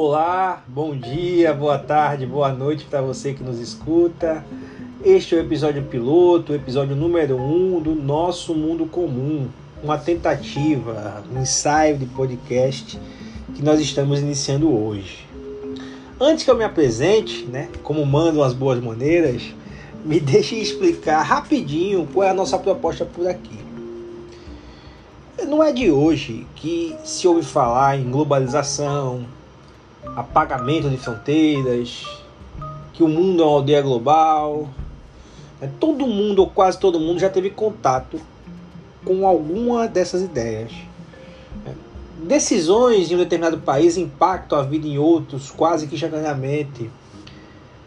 Olá, bom dia, boa tarde, boa noite para você que nos escuta. Este é o episódio piloto, o episódio número 1 um do Nosso Mundo Comum, uma tentativa, um ensaio de podcast que nós estamos iniciando hoje. Antes que eu me apresente, né, como mandam as boas maneiras, me deixe explicar rapidinho qual é a nossa proposta por aqui. Não é de hoje que se ouve falar em globalização, apagamento de fronteiras, que o mundo é uma aldeia global. É, todo mundo, ou quase todo mundo, já teve contato com alguma dessas ideias. É, decisões em um determinado país impactam a vida em outros quase que instantaneamente.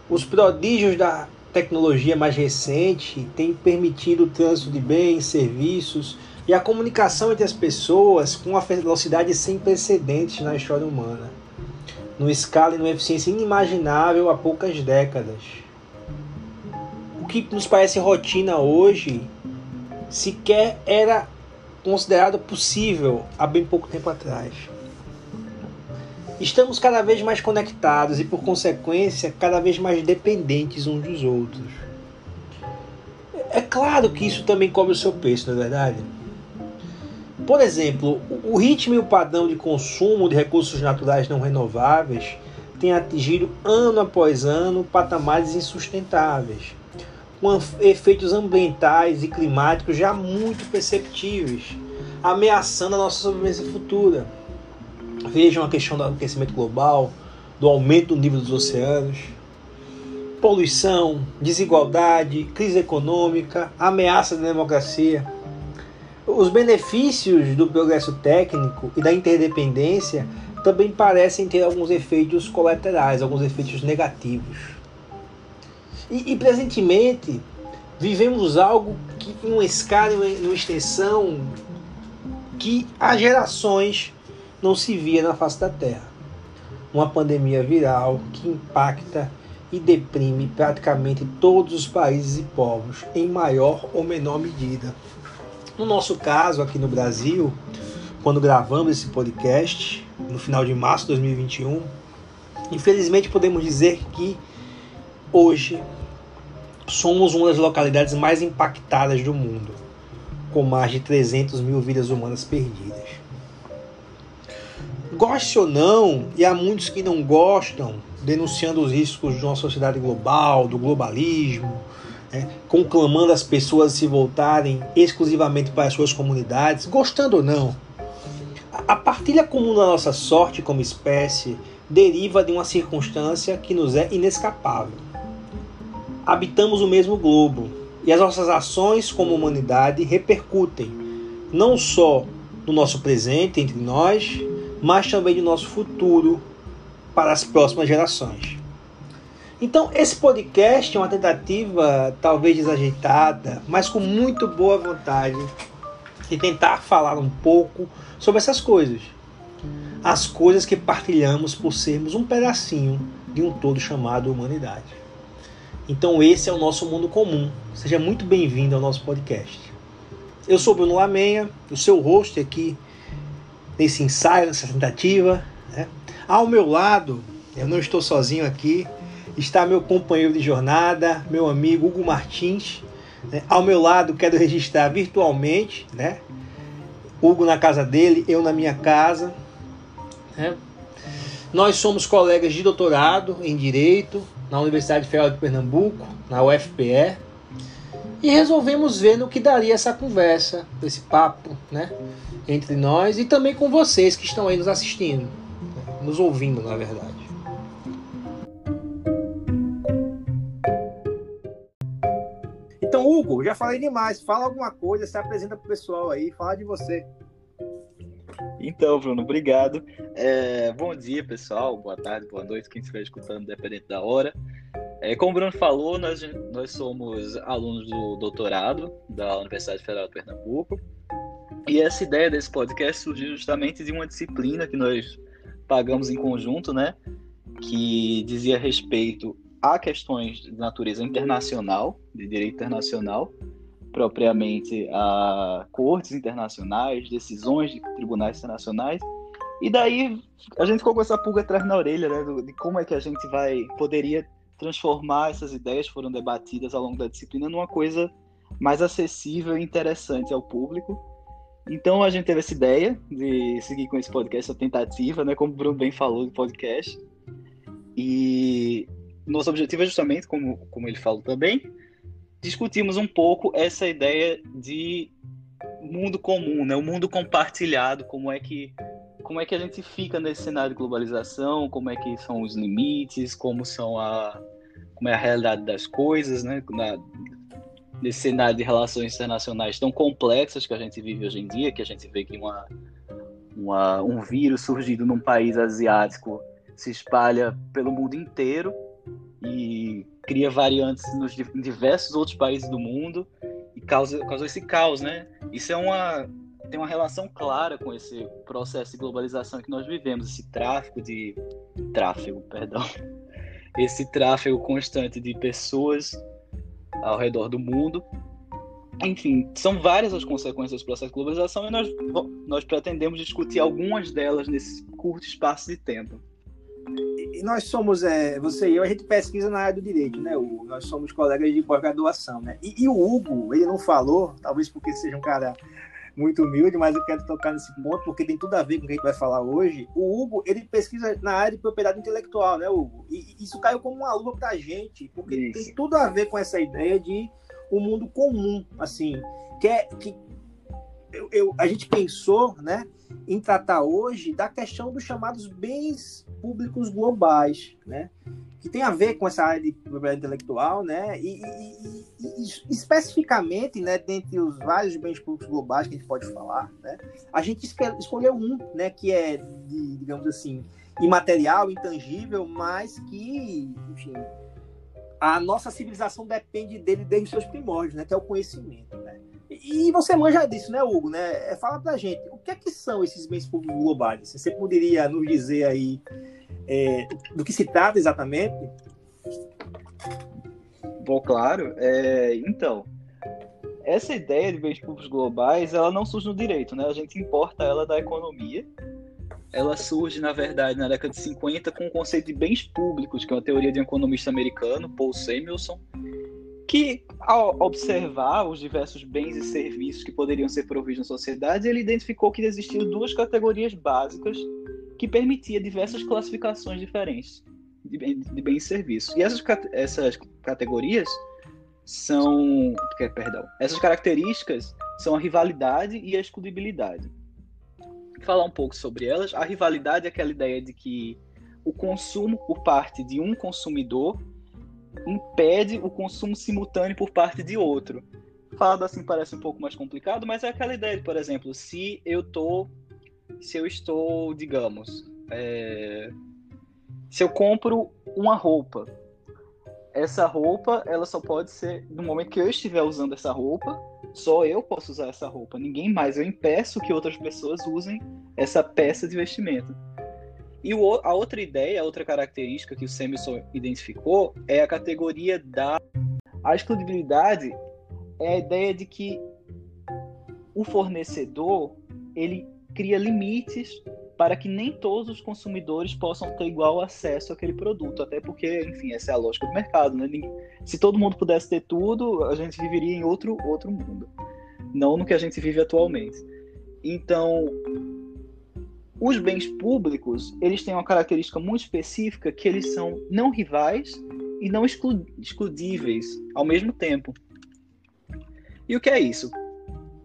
Os prodígios da tecnologia mais recente têm permitido o trânsito de bens, serviços e a comunicação entre as pessoas com uma velocidade sem precedentes na história humana, numa escala e numa eficiência inimaginável há poucas décadas. O que nos parece rotina hoje sequer era considerado possível há bem pouco tempo atrás. Estamos cada vez mais conectados e, por consequência, cada vez mais dependentes uns dos outros. É claro que isso também cobre o seu preço, não é verdade? Por exemplo, o ritmo e o padrão de consumo de recursos naturais não renováveis tem atingido ano após ano patamares insustentáveis, com efeitos ambientais e climáticos já muito perceptíveis, ameaçando a nossa sobrevivência futura. Vejam a questão do aquecimento global, do aumento do nível dos oceanos, poluição, desigualdade, crise econômica, ameaça da democracia. Os benefícios do progresso técnico e da interdependência também parecem ter alguns efeitos colaterais, alguns efeitos negativos. E, e presentemente vivemos algo que em uma escala, em uma extensão que há gerações não se via na face da Terra. Uma pandemia viral que impacta e deprime praticamente todos os países e povos, em maior ou menor medida. No nosso caso, aqui no Brasil, quando gravamos esse podcast, no final de março de 2021, infelizmente podemos dizer que hoje somos uma das localidades mais impactadas do mundo, com mais de 300 mil vidas humanas perdidas. Goste ou não, e há muitos que não gostam, denunciando os riscos de uma sociedade global, do globalismo, né, conclamando as pessoas a se voltarem exclusivamente para as suas comunidades, gostando ou não. A partilha comum da nossa sorte como espécie deriva de uma circunstância que nos é inescapável. Habitamos o mesmo globo e as nossas ações como humanidade repercutem não só no nosso presente entre nós, mas também de nosso futuro para as próximas gerações. Então, esse podcast é uma tentativa, talvez desajeitada, mas com muito boa vontade, de tentar falar um pouco sobre essas coisas. As coisas que partilhamos por sermos um pedacinho de um todo chamado humanidade. Então, esse é o nosso mundo comum. Seja muito bem-vindo ao nosso podcast. Eu sou Bruno Lamenha, o seu host aqui nesse ensaio, nessa tentativa. Né? Ao meu lado, eu não estou sozinho aqui, está meu companheiro de jornada, meu amigo Hugo Martins. Né? Ao meu lado, quero registrar virtualmente, né? Hugo na casa dele, eu na minha casa. Né? Nós somos colegas de doutorado em Direito na Universidade Federal de Pernambuco, na UFPE, e resolvemos ver no que daria essa conversa, esse papo, né? entre nós e também com vocês que estão aí nos assistindo, nos ouvindo, na verdade. Então, Hugo, já falei demais. Fala alguma coisa, se apresenta pro pessoal aí, fala de você. Então, Bruno, obrigado. É, bom dia, pessoal. Boa tarde, boa noite, quem estiver escutando, dependente da hora. É, como o Bruno falou, nós, nós somos alunos do doutorado da Universidade Federal de Pernambuco. E essa ideia desse podcast surgiu justamente de uma disciplina que nós pagamos em conjunto, né? Que dizia respeito a questões de natureza internacional, de direito internacional, propriamente a cortes internacionais, decisões de tribunais internacionais E daí a gente ficou com essa pulga atrás na orelha, né? De como é que a gente vai poderia transformar essas ideias que foram debatidas ao longo da disciplina numa coisa mais acessível e interessante ao público. Então a gente teve essa ideia de seguir com esse podcast, essa tentativa, né? Como o Bruno bem falou do podcast. E nosso objetivo é justamente, como, como ele falou também, discutimos um pouco essa ideia de mundo comum, né? O mundo compartilhado, como é que como é que a gente fica nesse cenário de globalização, como é que são os limites, como são a como é a realidade das coisas, né? Na, nesse cenário de relações internacionais tão complexas que a gente vive hoje em dia, que a gente vê que uma, uma um vírus surgido num país asiático se espalha pelo mundo inteiro e cria variantes nos diversos outros países do mundo e causa, causa esse caos, né? Isso é uma tem uma relação clara com esse processo de globalização que nós vivemos, esse tráfico de tráfego, perdão, esse tráfego constante de pessoas ao redor do mundo. Enfim, são várias as consequências do processo de globalização e nós, nós pretendemos discutir algumas delas nesse curto espaço de tempo nós somos, é, você e eu, a gente pesquisa na área do direito, né, Hugo? Nós somos colegas de pós-graduação, né? E, e, o Hugo, ele não falou, talvez porque seja um cara muito humilde, mas eu quero tocar nesse ponto porque tem tudo a ver com o que a gente vai falar hoje. O Hugo, ele pesquisa na área de propriedade intelectual, né, Hugo? E, e isso caiu como uma luva pra gente, porque isso. tem tudo a ver com essa ideia de um mundo comum, assim, que é que eu, eu, a gente pensou, né, em tratar hoje da questão dos chamados bens públicos globais, né? que tem a ver com essa área de propriedade intelectual, né? E, e, e, especificamente, né, dentre os vários bens públicos globais que a gente pode falar, né? A gente escolheu um, né, que é, de, digamos assim, imaterial, intangível, mas que, enfim, a nossa civilização depende dele desde os seus primórdios, né? Que é o conhecimento, né? E você manja disso, né, Hugo? Né? É, fala pra gente, o que é que são esses bens públicos globais? Você poderia nos dizer aí é, do que se trata exatamente? Bom, claro. É, então, essa ideia de bens públicos globais, ela não surge no direito, né? A gente importa ela da economia. Ela surge, na verdade, na década de 50 com o conceito de bens públicos, que é uma teoria de um economista americano, Paul Samuelson, que, ao observar os diversos bens e serviços que poderiam ser provistos na sociedade, ele identificou que existiam duas categorias básicas que permitia diversas classificações diferentes de, de bens e serviços. E essas, essas categorias são, perdão, essas características são a rivalidade e a excludibilidade. Falar um pouco sobre elas. A rivalidade é aquela ideia de que o consumo por parte de um consumidor impede o consumo simultâneo por parte de outro. Falado assim parece um pouco mais complicado, mas é aquela ideia de, por exemplo, se eu tô, se eu estou, digamos, é, se eu compro uma roupa, essa roupa ela só pode ser no momento que eu estiver usando essa roupa, só eu posso usar essa roupa, ninguém mais. Eu impeço que outras pessoas usem essa peça de vestimento. E o, a outra ideia, a outra característica que o Samuelson identificou é a categoria da a exclusividade é a ideia de que o fornecedor ele cria limites para que nem todos os consumidores possam ter igual acesso àquele produto, até porque, enfim, essa é a lógica do mercado, né? Se todo mundo pudesse ter tudo, a gente viveria em outro outro mundo, não no que a gente vive atualmente. Então, os bens públicos, eles têm uma característica muito específica que eles são não rivais e não exclu excludíveis ao mesmo tempo. E o que é isso?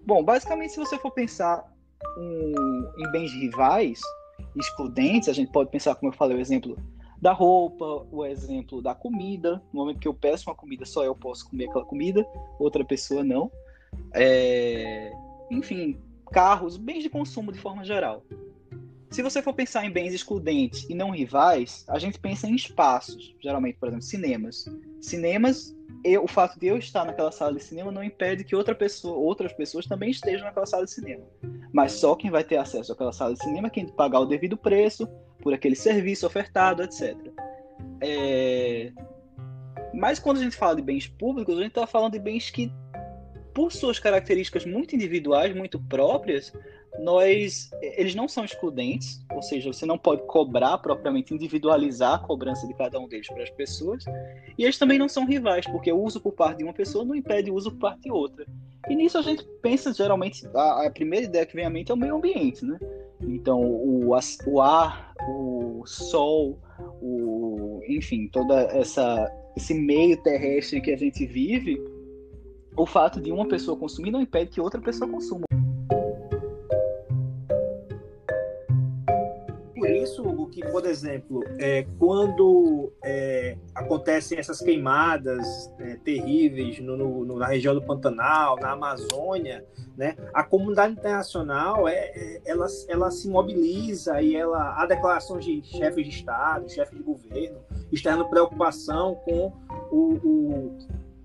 Bom, basicamente, se você for pensar um, em bens rivais, excludentes, a gente pode pensar, como eu falei, o exemplo da roupa, o exemplo da comida. No momento que eu peço uma comida, só eu posso comer aquela comida, outra pessoa não. É... Enfim, carros, bens de consumo de forma geral. Se você for pensar em bens excludentes e não rivais, a gente pensa em espaços, geralmente, por exemplo, cinemas. Cinemas, eu, o fato de eu estar naquela sala de cinema não impede que outra pessoa, outras pessoas também estejam naquela sala de cinema. Mas só quem vai ter acesso àquela sala de cinema é quem pagar o devido preço por aquele serviço ofertado, etc. É... Mas quando a gente fala de bens públicos, a gente está falando de bens que, por suas características muito individuais, muito próprias, nós eles não são excludentes, ou seja, você não pode cobrar propriamente, individualizar a cobrança de cada um deles para as pessoas, e eles também não são rivais, porque o uso por parte de uma pessoa não impede o uso por parte de outra. E nisso a gente pensa, geralmente, a, a primeira ideia que vem à mente é o meio ambiente, né? Então, o, o ar, o sol, o, enfim, toda essa esse meio terrestre que a gente vive, o fato de uma pessoa consumir não impede que outra pessoa consuma. Isso, Hugo, que, por exemplo, é, quando é, acontecem essas queimadas é, terríveis no, no, na região do Pantanal, na Amazônia, né, a comunidade internacional é, é, ela, ela se mobiliza e ela há declarações de chefes de Estado, chefes de governo, externo preocupação com o, o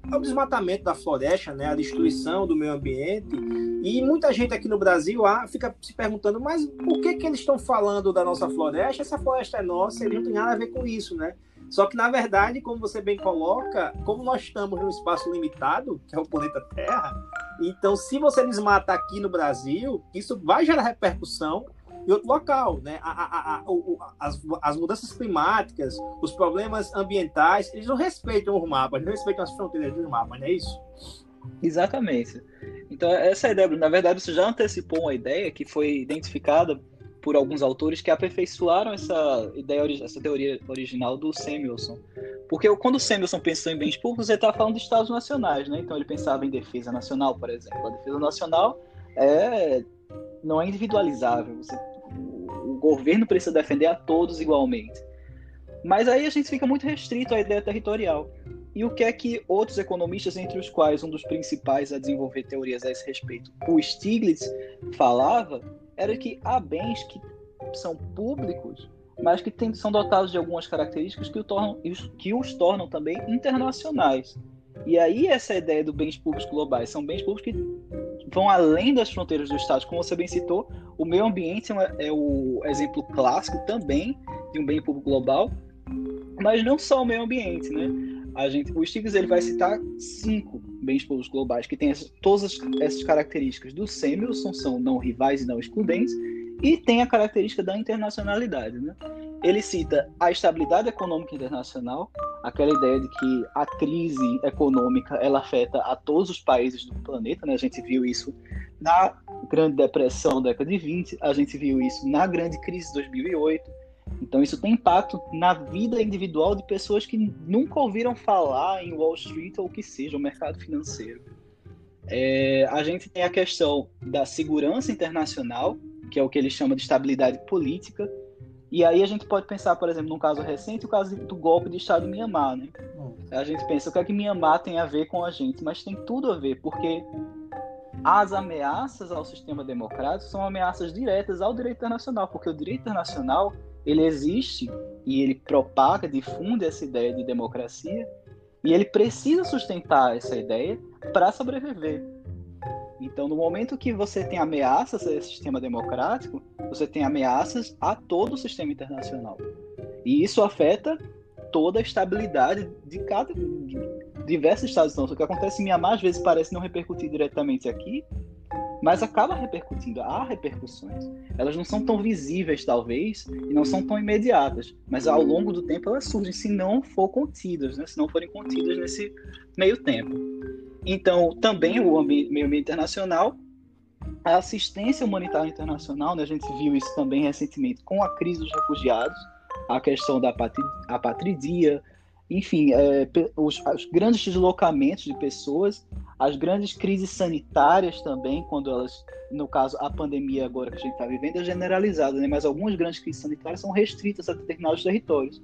o desmatamento da floresta, né, a destruição do meio ambiente. E muita gente aqui no Brasil ah, fica se perguntando, mas por que, que eles estão falando da nossa floresta? Essa floresta é nossa, eles não tem nada a ver com isso, né? Só que, na verdade, como você bem coloca, como nós estamos num espaço limitado, que é o planeta Terra, então, se você desmata aqui no Brasil, isso vai gerar repercussão em outro local, né? A, a, a, as, as, mudanças climáticas, os problemas ambientais, eles não respeitam os mapas, não respeitam as fronteiras dos mapas, não é isso? Exatamente. Então, essa ideia, na verdade, você já antecipou uma ideia que foi identificada por alguns autores que aperfeiçoaram essa ideia, essa teoria original do Samuelson. Porque quando o Samuelson pensou em bens públicos, ele estava falando de estados nacionais, né? Então ele pensava em defesa nacional, por exemplo. A defesa nacional é não é individualizável. Você o governo precisa defender a todos igualmente. Mas aí a gente fica muito restrito à ideia territorial. E o que é que outros economistas, entre os quais um dos principais a desenvolver teorias a esse respeito, o Stiglitz, falava, era que há bens que são públicos, mas que tem, são dotados de algumas características que, o tornam, que os tornam também internacionais. E aí essa ideia do bens públicos globais são bens públicos que vão além das fronteiras do Estado, como você bem citou, o meio ambiente é, é o exemplo clássico também de um bem público global, mas não só o meio ambiente, né? A gente, o Stiglitz ele vai citar cinco bens públicos globais que têm essas, todas essas características do Samuelson, são não rivais e não excludentes, e tem a característica da internacionalidade. Né? Ele cita a estabilidade econômica internacional, aquela ideia de que a crise econômica ela afeta a todos os países do planeta. Né? A gente viu isso na Grande Depressão da década de 20, a gente viu isso na Grande Crise de 2008. Então isso tem impacto na vida individual de pessoas que nunca ouviram falar em Wall Street ou o que seja, o mercado financeiro. É, a gente tem a questão da segurança internacional, que é o que ele chama de estabilidade política. E aí a gente pode pensar, por exemplo, num caso recente, o caso do golpe de Estado em Mianmar. Né? Hum. A gente pensa o que é que Mianmar tem a ver com a gente, mas tem tudo a ver, porque as ameaças ao sistema democrático são ameaças diretas ao direito internacional, porque o direito internacional ele existe e ele propaga, difunde essa ideia de democracia e ele precisa sustentar essa ideia para sobreviver. Então, no momento que você tem ameaças a esse sistema democrático, você tem ameaças a todo o sistema internacional. E isso afeta toda a estabilidade de cada de diversos estados. Então, o que acontece em Mianmar às vezes parece não repercutir diretamente aqui, mas acaba repercutindo. Há repercussões. Elas não são tão visíveis, talvez, e não são tão imediatas, mas ao longo do tempo elas surgem, se não for contidas, né? se não forem contidas nesse meio tempo. Então, também o meio ambiente internacional, a assistência humanitária internacional, né? a gente viu isso também recentemente com a crise dos refugiados, a questão da apatridia, enfim, é, os, os, grandes deslocamentos de pessoas, as grandes crises sanitárias também, quando elas, no caso, a pandemia agora que a gente está vivendo é generalizada, né? mas algumas grandes crises sanitárias são restritas a determinados territórios.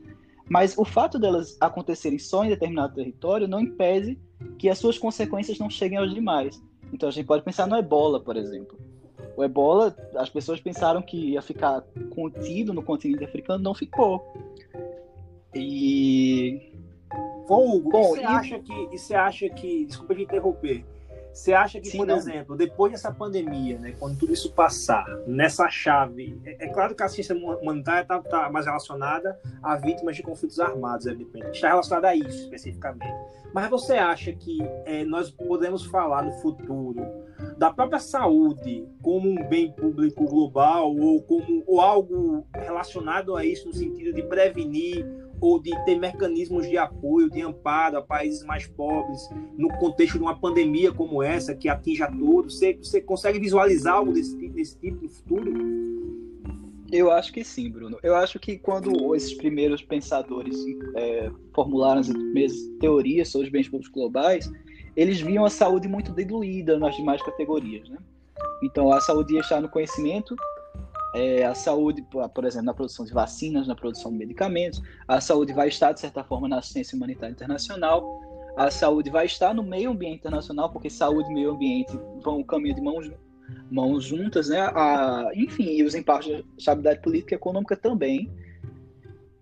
Mas o fato delas acontecerem só em determinado território não impede que as suas consequências não cheguem aos demais. Então a gente pode pensar no ebola, por exemplo. O ebola, as pessoas pensaram que ia ficar contido no continente africano, não ficou. E Bom, Hugo, Bom, e você, e... acha que, e você acha que, desculpa te interromper, Você acha que, Sim, por não. exemplo, depois dessa pandemia, né, quando tudo isso passar, nessa chave, é, é claro que a ciência humanitária está tá mais relacionada a vítimas de conflitos armados, evidentemente, está relacionada a isso especificamente. Mas você acha que é, nós podemos falar no futuro da própria saúde como um bem público global ou como ou algo relacionado a isso no sentido de prevenir ou de ter mecanismos de apoio, de amparo a países mais pobres no contexto de uma pandemia como essa que atinge a todos? Você, você consegue visualizar algo desse, desse tipo no futuro? Eu acho que sim, Bruno. Eu acho que quando esses primeiros pensadores é, formularam as primeiras teorias sobre os bens públicos globais, eles viam a saúde muito diluída nas demais categorias, né? Então, a saúde ia estar no conhecimento, é, a saúde, por exemplo, na produção de vacinas, na produção de medicamentos, a saúde vai estar, de certa forma, na assistência humanitária internacional, a saúde vai estar no meio ambiente internacional, porque saúde e meio ambiente vão caminho de mãos, mãos juntas, né? A, enfim, e os impactos de estabilidade política e econômica também.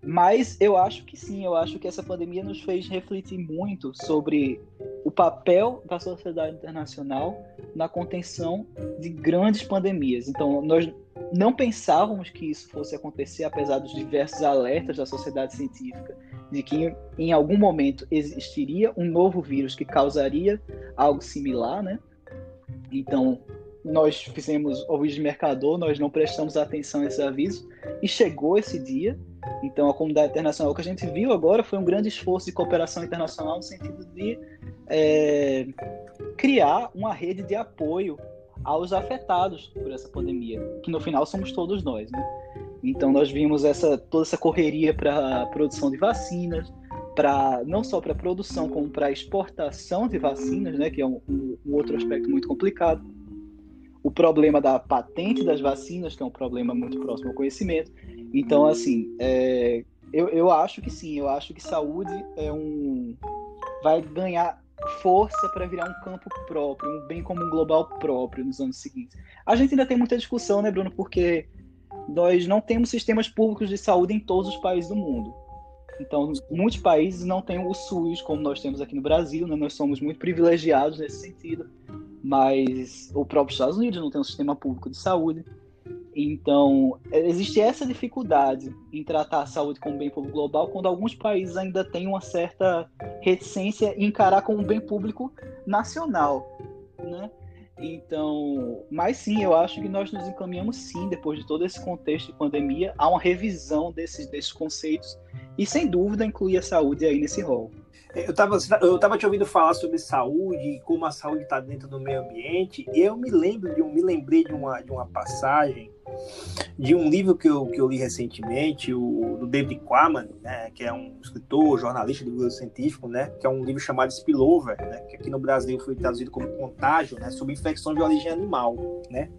Mas eu acho que sim, eu acho que essa pandemia nos fez refletir muito sobre o papel da sociedade internacional na contenção de grandes pandemias. Então, nós não pensávamos que isso fosse acontecer, apesar dos diversos alertas da sociedade científica de que em algum momento existiria um novo vírus que causaria algo similar, né? Então, nós fizemos ouvidos de mercador, nós não prestamos atenção a esse aviso, e chegou esse dia. Então, a comunidade internacional, o que a gente viu agora foi um grande esforço de cooperação internacional no sentido de é, criar uma rede de apoio aos afetados por essa pandemia, que no final somos todos nós. Né? Então, nós vimos essa, toda essa correria para a produção de vacinas, para não só para produção, como para exportação de vacinas, né, que é um, um, um outro aspecto muito complicado o problema da patente das vacinas, que é um problema muito próximo ao conhecimento. Então, assim, é, eu, eu acho que sim, eu acho que saúde é um. vai ganhar força para virar um campo próprio, um bem comum global próprio nos anos seguintes. A gente ainda tem muita discussão, né, Bruno, porque nós não temos sistemas públicos de saúde em todos os países do mundo. Então, muitos países não têm o SUS como nós temos aqui no Brasil, né? nós somos muito privilegiados nesse sentido mas o próprio Estados Unidos não tem um sistema público de saúde. Então, existe essa dificuldade em tratar a saúde como bem público global, quando alguns países ainda têm uma certa reticência em encarar como bem público nacional, né? Então, mas sim, eu acho que nós nos encaminhamos sim, depois de todo esse contexto de pandemia, a uma revisão desses, desses conceitos e, sem dúvida, incluir a saúde aí nesse rol. Eu estava eu tava te ouvindo falar sobre saúde e como a saúde está dentro do meio ambiente. E eu me lembro de um, me lembrei de uma, de uma passagem de um livro que eu, que eu li recentemente, o do David Quammen, né, que é um escritor, jornalista livro científico, né, que é um livro chamado Spillover, né, que aqui no Brasil foi traduzido como Contágio, né, sobre infecção de origem animal, né.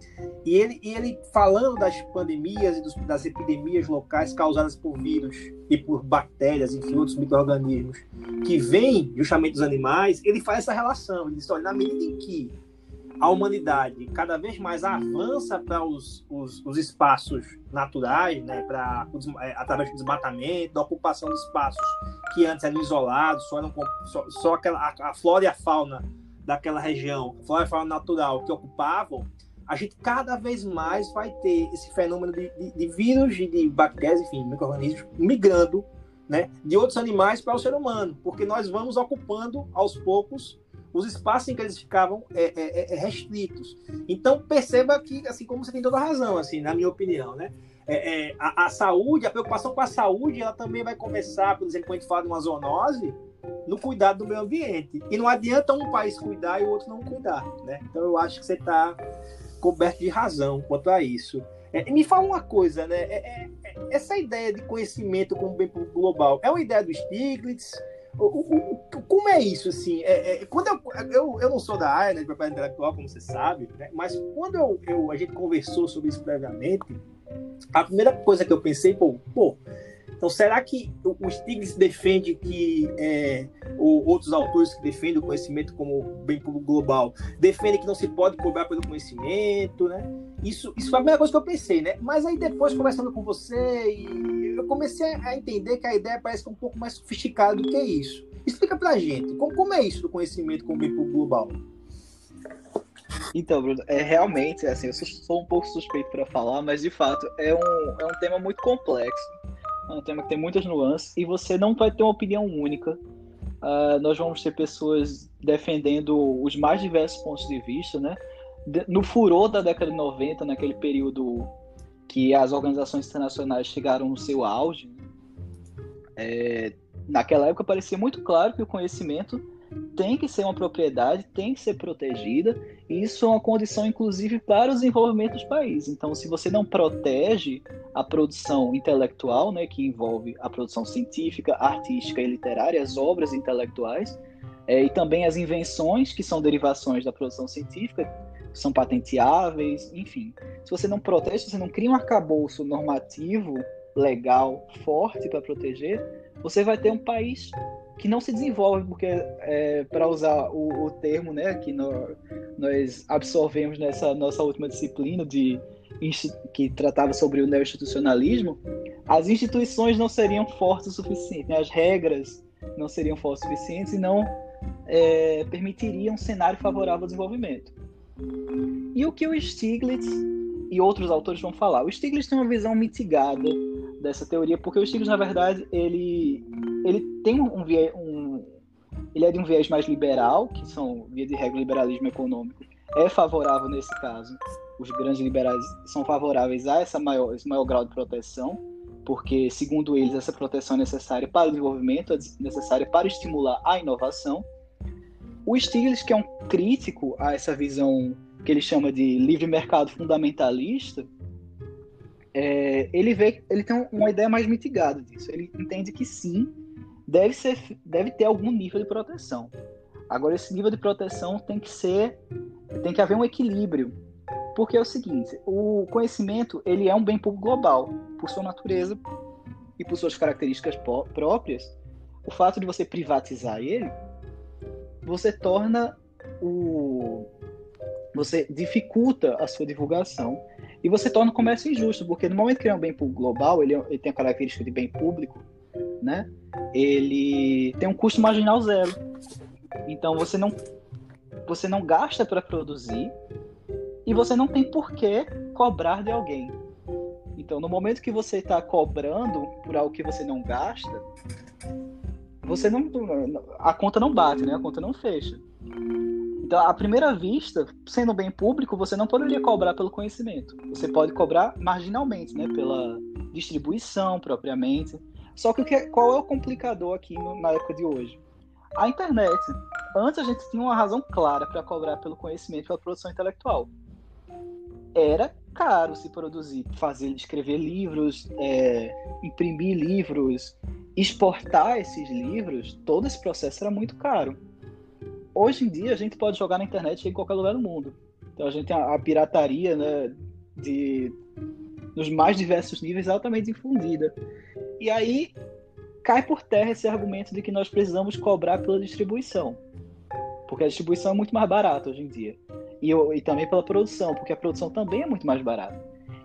E ele, e ele falando das pandemias e dos, das epidemias locais causadas por vírus e por bactérias, enfim, outros micro-organismos que vêm justamente dos animais, ele faz essa relação. Ele diz, olha, na medida em que a humanidade cada vez mais avança para os, os, os, espaços naturais, né, pra, é, através do desmatamento, da ocupação de espaços que antes eram isolados, só, eram, só, só aquela, a, a, flora e a fauna daquela região, a flora e a fauna natural que ocupavam, a gente cada vez mais vai ter esse fenômeno de, de, de vírus de bactérias, enfim, micro-organismos migrando né, de outros animais para o ser humano, porque nós vamos ocupando aos poucos os espaços em que eles ficavam é, é, é, é, restritos. Então perceba que, assim como você tem toda a razão, assim, na minha opinião, né? É, é, a, a, saúde, a preocupação com a saúde, ela também vai começar, por exemplo, quando a gente fala de uma zoonose, no cuidado do meio ambiente. E não adianta um país cuidar e o outro não cuidar, né? Então eu acho que você está coberto de razão quanto a isso. É, me fala uma coisa, né? É, é, essa ideia de conhecimento como bem global é uma ideia do Stiglitz? Como é isso, assim? É, é, quando eu, eu, eu não sou da área né, de propriedade intelectual, como você sabe, né, mas quando eu, eu, a gente conversou sobre isso previamente, a primeira coisa que eu pensei, pô, pô então, será que o Stiglitz defende que é, ou outros autores que defendem o conhecimento como bem público global defendem que não se pode cobrar pelo conhecimento, né? Isso, isso foi a primeira coisa que eu pensei, né? Mas aí depois, conversando com você, eu comecei a entender que a ideia parece um pouco mais sofisticada do que isso. Explica pra gente, como, como é isso do conhecimento como bem público global? Então, Bruno, é realmente, assim, eu sou um pouco suspeito para falar, mas de fato é um, é um tema muito complexo. É um tema que tem muitas nuances e você não vai ter uma opinião única. Uh, nós vamos ter pessoas defendendo os mais diversos pontos de vista, né? No furor da década de 90, naquele período que as organizações internacionais chegaram no seu auge, né? é, naquela época parecia muito claro que o conhecimento tem que ser uma propriedade, tem que ser protegida, e isso é uma condição, inclusive, para o desenvolvimento dos países. Então, se você não protege a produção intelectual, né, que envolve a produção científica, artística e literária, as obras intelectuais, é, e também as invenções que são derivações da produção científica, são patenteáveis, enfim. Se você não protege, se você não cria um arcabouço normativo, legal, forte para proteger, você vai ter um país que não se desenvolve, porque, é, para usar o, o, termo né, que nós, nós absorvemos nessa nossa última disciplina de que tratava sobre o neoinstitucionalismo, as instituições não seriam fortes o suficiente, né? as regras não seriam fortes o suficiente e não é, permitiriam um cenário favorável ao desenvolvimento. E o que o Stiglitz e outros autores vão falar? O Stiglitz tem uma visão mitigada dessa teoria, porque o Stiglitz, na verdade, ele, ele tem um, um ele é de um viés mais liberal, que são, via de regra, liberalismo econômico, é favorável nesse caso. Os grandes liberais são favoráveis a essa maior, esse maior grau de proteção, porque, segundo eles, essa proteção é necessária para o desenvolvimento, é necessária para estimular a inovação. O Stiglitz, que é um crítico a essa visão que ele chama de livre mercado fundamentalista, é, ele vê, ele tem uma ideia mais mitigada disso. Ele entende que sim, deve ser, deve ter algum nível de proteção. Agora esse nível de proteção tem que ser, tem que haver um equilíbrio, porque é o seguinte: o conhecimento ele é um bem público global por sua natureza e por suas características próprias. O fato de você privatizar ele, você torna o você dificulta a sua divulgação e você torna o comércio injusto, porque no momento que ele é um bem global, ele, ele tem a característica de bem público, né? Ele tem um custo marginal zero. Então você não você não gasta para produzir e você não tem por que cobrar de alguém. Então, no momento que você está cobrando por algo que você não gasta, você não a conta não bate, né? A conta não fecha. Então, à primeira vista, sendo bem público, você não poderia cobrar pelo conhecimento. Você pode cobrar marginalmente, né, pela distribuição propriamente. Só que é, qual é o complicador aqui no, na época de hoje? A internet. Antes a gente tinha uma razão clara para cobrar pelo conhecimento, pela produção intelectual. Era caro se produzir, fazer, escrever livros, é, imprimir livros, exportar esses livros. Todo esse processo era muito caro hoje em dia a gente pode jogar na internet em qualquer lugar do mundo. Então a gente tem a, a pirataria, né, de nos mais diversos níveis altamente difundida. E aí cai por terra esse argumento de que nós precisamos cobrar pela distribuição. Porque a distribuição é muito mais barata hoje em dia. E, e também pela produção, porque a produção também é muito mais barata.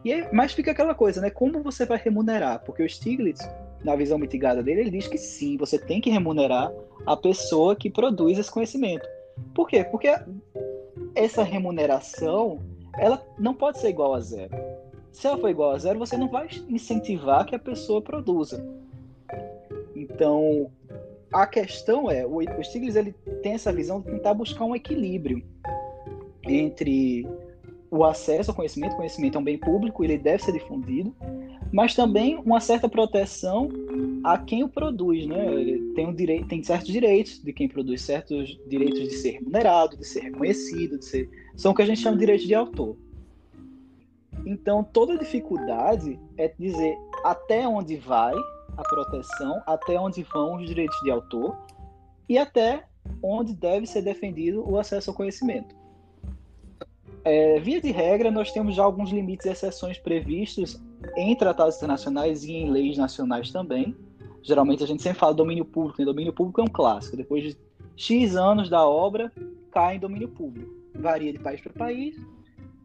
E aí, mas fica aquela coisa, né? Como você vai remunerar? Porque o Stiglitz, na visão mitigada dele, ele diz que sim, você tem que remunerar a pessoa que produz esse conhecimento. Por quê? Porque essa remuneração ela não pode ser igual a zero. Se ela for igual a zero, você não vai incentivar que a pessoa produza. Então, a questão é, o Stiglitz ele tem essa visão de tentar buscar um equilíbrio entre o acesso ao conhecimento, o conhecimento é um bem público, ele deve ser difundido, mas também uma certa proteção a quem o produz, né? Tem, um direito, tem certos direitos de quem produz, certos direitos de ser remunerado, de ser reconhecido, de ser... são o que a gente chama de direitos de autor. Então, toda dificuldade é dizer até onde vai a proteção, até onde vão os direitos de autor e até onde deve ser defendido o acesso ao conhecimento. É, via de regra, nós temos já alguns limites e exceções previstos em tratados internacionais e em leis nacionais também. Geralmente a gente sempre fala domínio público, né? domínio público é um clássico. Depois de X anos da obra, cai em domínio público. Varia de país para país,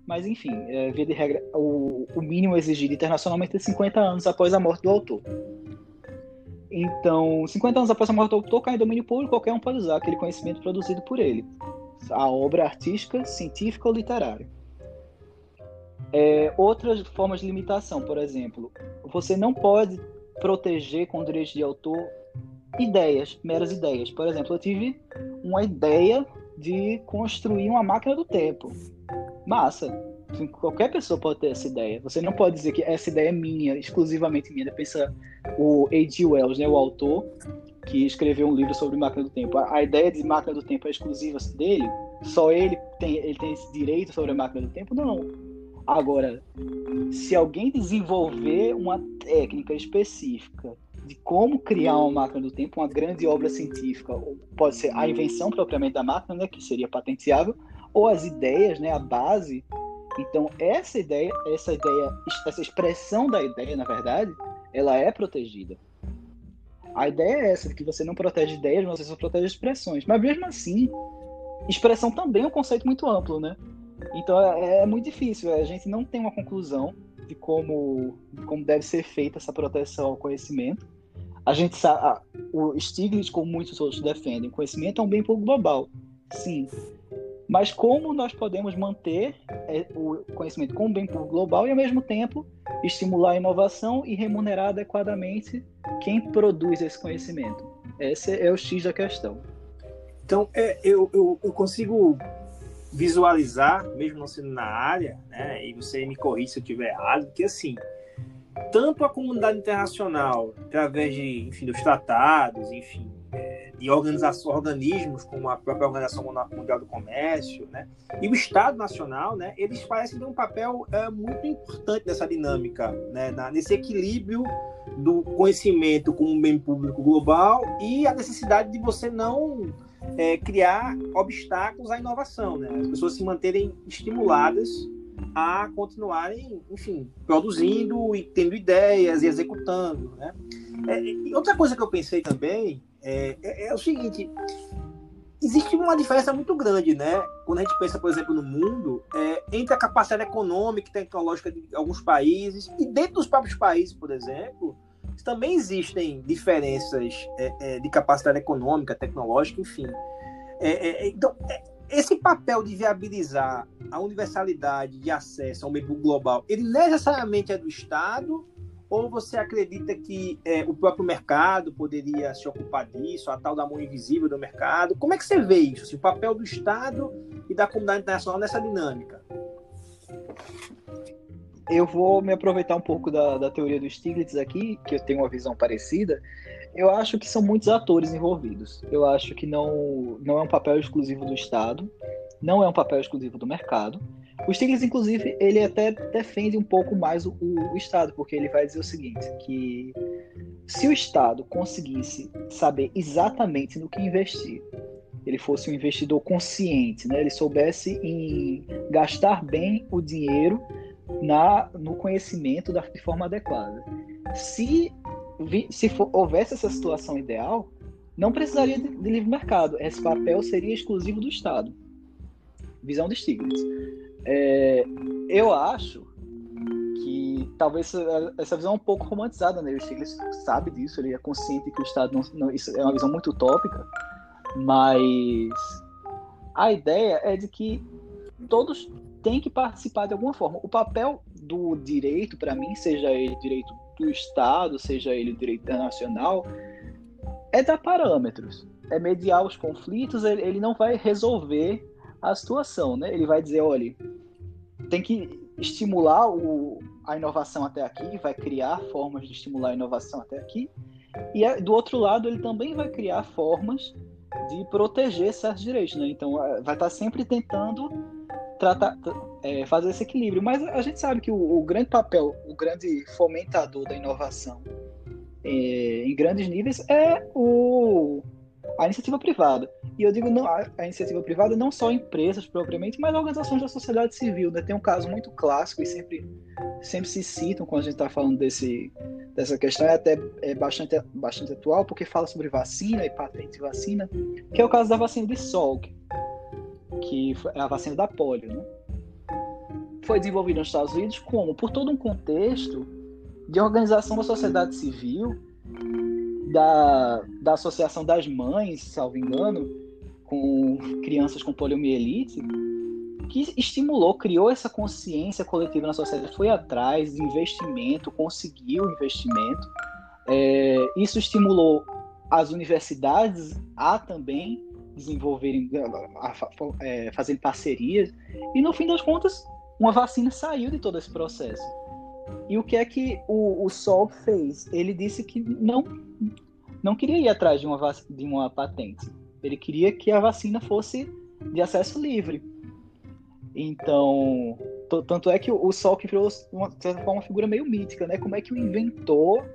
mas enfim, é, via de regra, o, o mínimo exigido internacionalmente é 50 anos após a morte do autor. Então, 50 anos após a morte do autor, cai em domínio público, qualquer um pode usar aquele conhecimento produzido por ele. a obra artística, científica ou literária. É, outras formas de limitação, por exemplo, você não pode proteger com direitos de autor ideias, meras ideias. Por exemplo, eu tive uma ideia de construir uma máquina do tempo. Massa. Qualquer pessoa pode ter essa ideia. Você não pode dizer que essa ideia é minha, exclusivamente minha. Pensa o A.G. Wells, né, o autor que escreveu um livro sobre máquina do tempo. A, ideia de máquina do tempo é exclusiva dele? Só ele tem, ele tem esse direito sobre a máquina do tempo? Não. Agora, se alguém desenvolver uma técnica específica de como criar uma máquina do tempo, uma grande obra científica, pode ser a invenção propriamente da máquina, né, que seria patenteável, ou as ideias, né, a base. Então, essa ideia, essa ideia, essa expressão da ideia, na verdade, ela é protegida. A ideia é essa, de que você não protege ideias, mas você só protege expressões. Mas mesmo assim, expressão também é um conceito muito amplo, né? Então é, é muito difícil, a gente não tem uma conclusão de como, de como deve ser feita essa proteção ao conhecimento. A gente sabe, o Stiglitz, como muitos outros defendem, conhecimento é um bem pouco global, sim. Mas como nós podemos manter é, o conhecimento como bem pouco global e, ao mesmo tempo, estimular a inovação e remunerar adequadamente quem produz esse conhecimento? Esse é o X da questão. Então, é, eu, eu, eu consigo visualizar, mesmo não sendo na área, né, e você me corrija se eu estiver errado, que assim, tanto a comunidade internacional, através de, enfim, dos tratados, enfim, é, de organizações, organismos como a própria Organização Mundial do Comércio, né, e o Estado Nacional, né, eles parecem ter um papel é, muito importante nessa dinâmica, né, na, nesse equilíbrio do conhecimento como bem público global e a necessidade de você não é, criar obstáculos à inovação, né? As pessoas se manterem estimuladas a continuarem, enfim, produzindo e tendo ideias e executando, né? É, e outra coisa que eu pensei também é, é, é, o seguinte: existe uma diferença muito grande, né? Quando a gente pensa, por exemplo, no mundo, é, entre a capacidade econômica e tecnológica de alguns países e dentro dos próprios países, por exemplo, também existem diferenças é, é, de capacidade econômica, tecnológica, enfim. É, é, é então, é, esse papel de viabilizar a universalidade de acesso ao meio global, ele necessariamente é do Estado ou você acredita que o próprio mercado poderia se ocupar disso, a tal da mão invisível do mercado? Como é que você vê isso, assim, o papel do Estado e da comunidade internacional nessa dinâmica? Eu vou me aproveitar um pouco da, da teoria do Stiglitz aqui, que eu tenho uma visão parecida. Eu acho que são muitos atores envolvidos. Eu acho que não, não é um papel exclusivo do Estado, não é um papel exclusivo do mercado. O Stiglitz, inclusive, ele até defende um pouco mais o, o, o Estado, porque ele vai dizer o seguinte, que se o Estado conseguisse saber exatamente no que investir, ele fosse um investidor consciente, né? ele soubesse em gastar bem o dinheiro na, no conhecimento da, de forma adequada. Se, se for, houvesse essa situação ideal, não precisaria de, de, livre mercado. Esse papel seria exclusivo do Estado. Visão de Stiglitz. É, eu acho que talvez essa visão é um pouco romantizada, né? O Stiglitz sabe disso, ele é consciente que o Estado não, não, isso é uma visão muito utópica, mas a ideia é de que todos tem que participar de alguma forma. O papel do direito, para mim, seja ele direito do Estado, seja ele direito internacional, é dar parâmetros, é mediar os conflitos. Ele, não vai resolver a situação, né? Ele vai dizer, olha, tem que estimular o, a inovação até aqui, vai criar formas de estimular a inovação até aqui. E do outro lado, ele também vai criar formas de proteger certos direitos, né? Então, vai estar sempre tentando tratar, é, fazer esse equilíbrio. Mas a gente sabe que o, o grande papel, o grande fomentador da inovação é, em grandes níveis é o, a iniciativa privada. E eu digo não, a, a, iniciativa privada não só empresas propriamente, mas organizações da sociedade civil. Né? Tem um caso muito clássico e sempre, sempre se citam quando a gente está falando desse, dessa questão, é até é bastante, bastante atual, porque fala sobre vacina e patente de vacina, que é o caso da vacina de que é a vacina da polio, né? Foi desenvolvida nos Estados Unidos como? Por todo um contexto de organização da sociedade civil, da, da Associação das Mães, salvo engano, com crianças com poliomielite, que estimulou, criou essa consciência coletiva na sociedade, foi atrás de investimento, conseguiu investimento. É, isso estimulou as universidades a também desenvolverem, é, fazendo parcerias, e no fim das contas, uma vacina saiu de todo esse processo. E o que é que o, o Sol fez? Ele disse que não, não queria ir atrás de uma, de uma patente. Ele queria que a vacina fosse de acesso livre. Então, tanto é que o, o Sol que virou uma, uma figura meio mítica, né? Como é que o inventor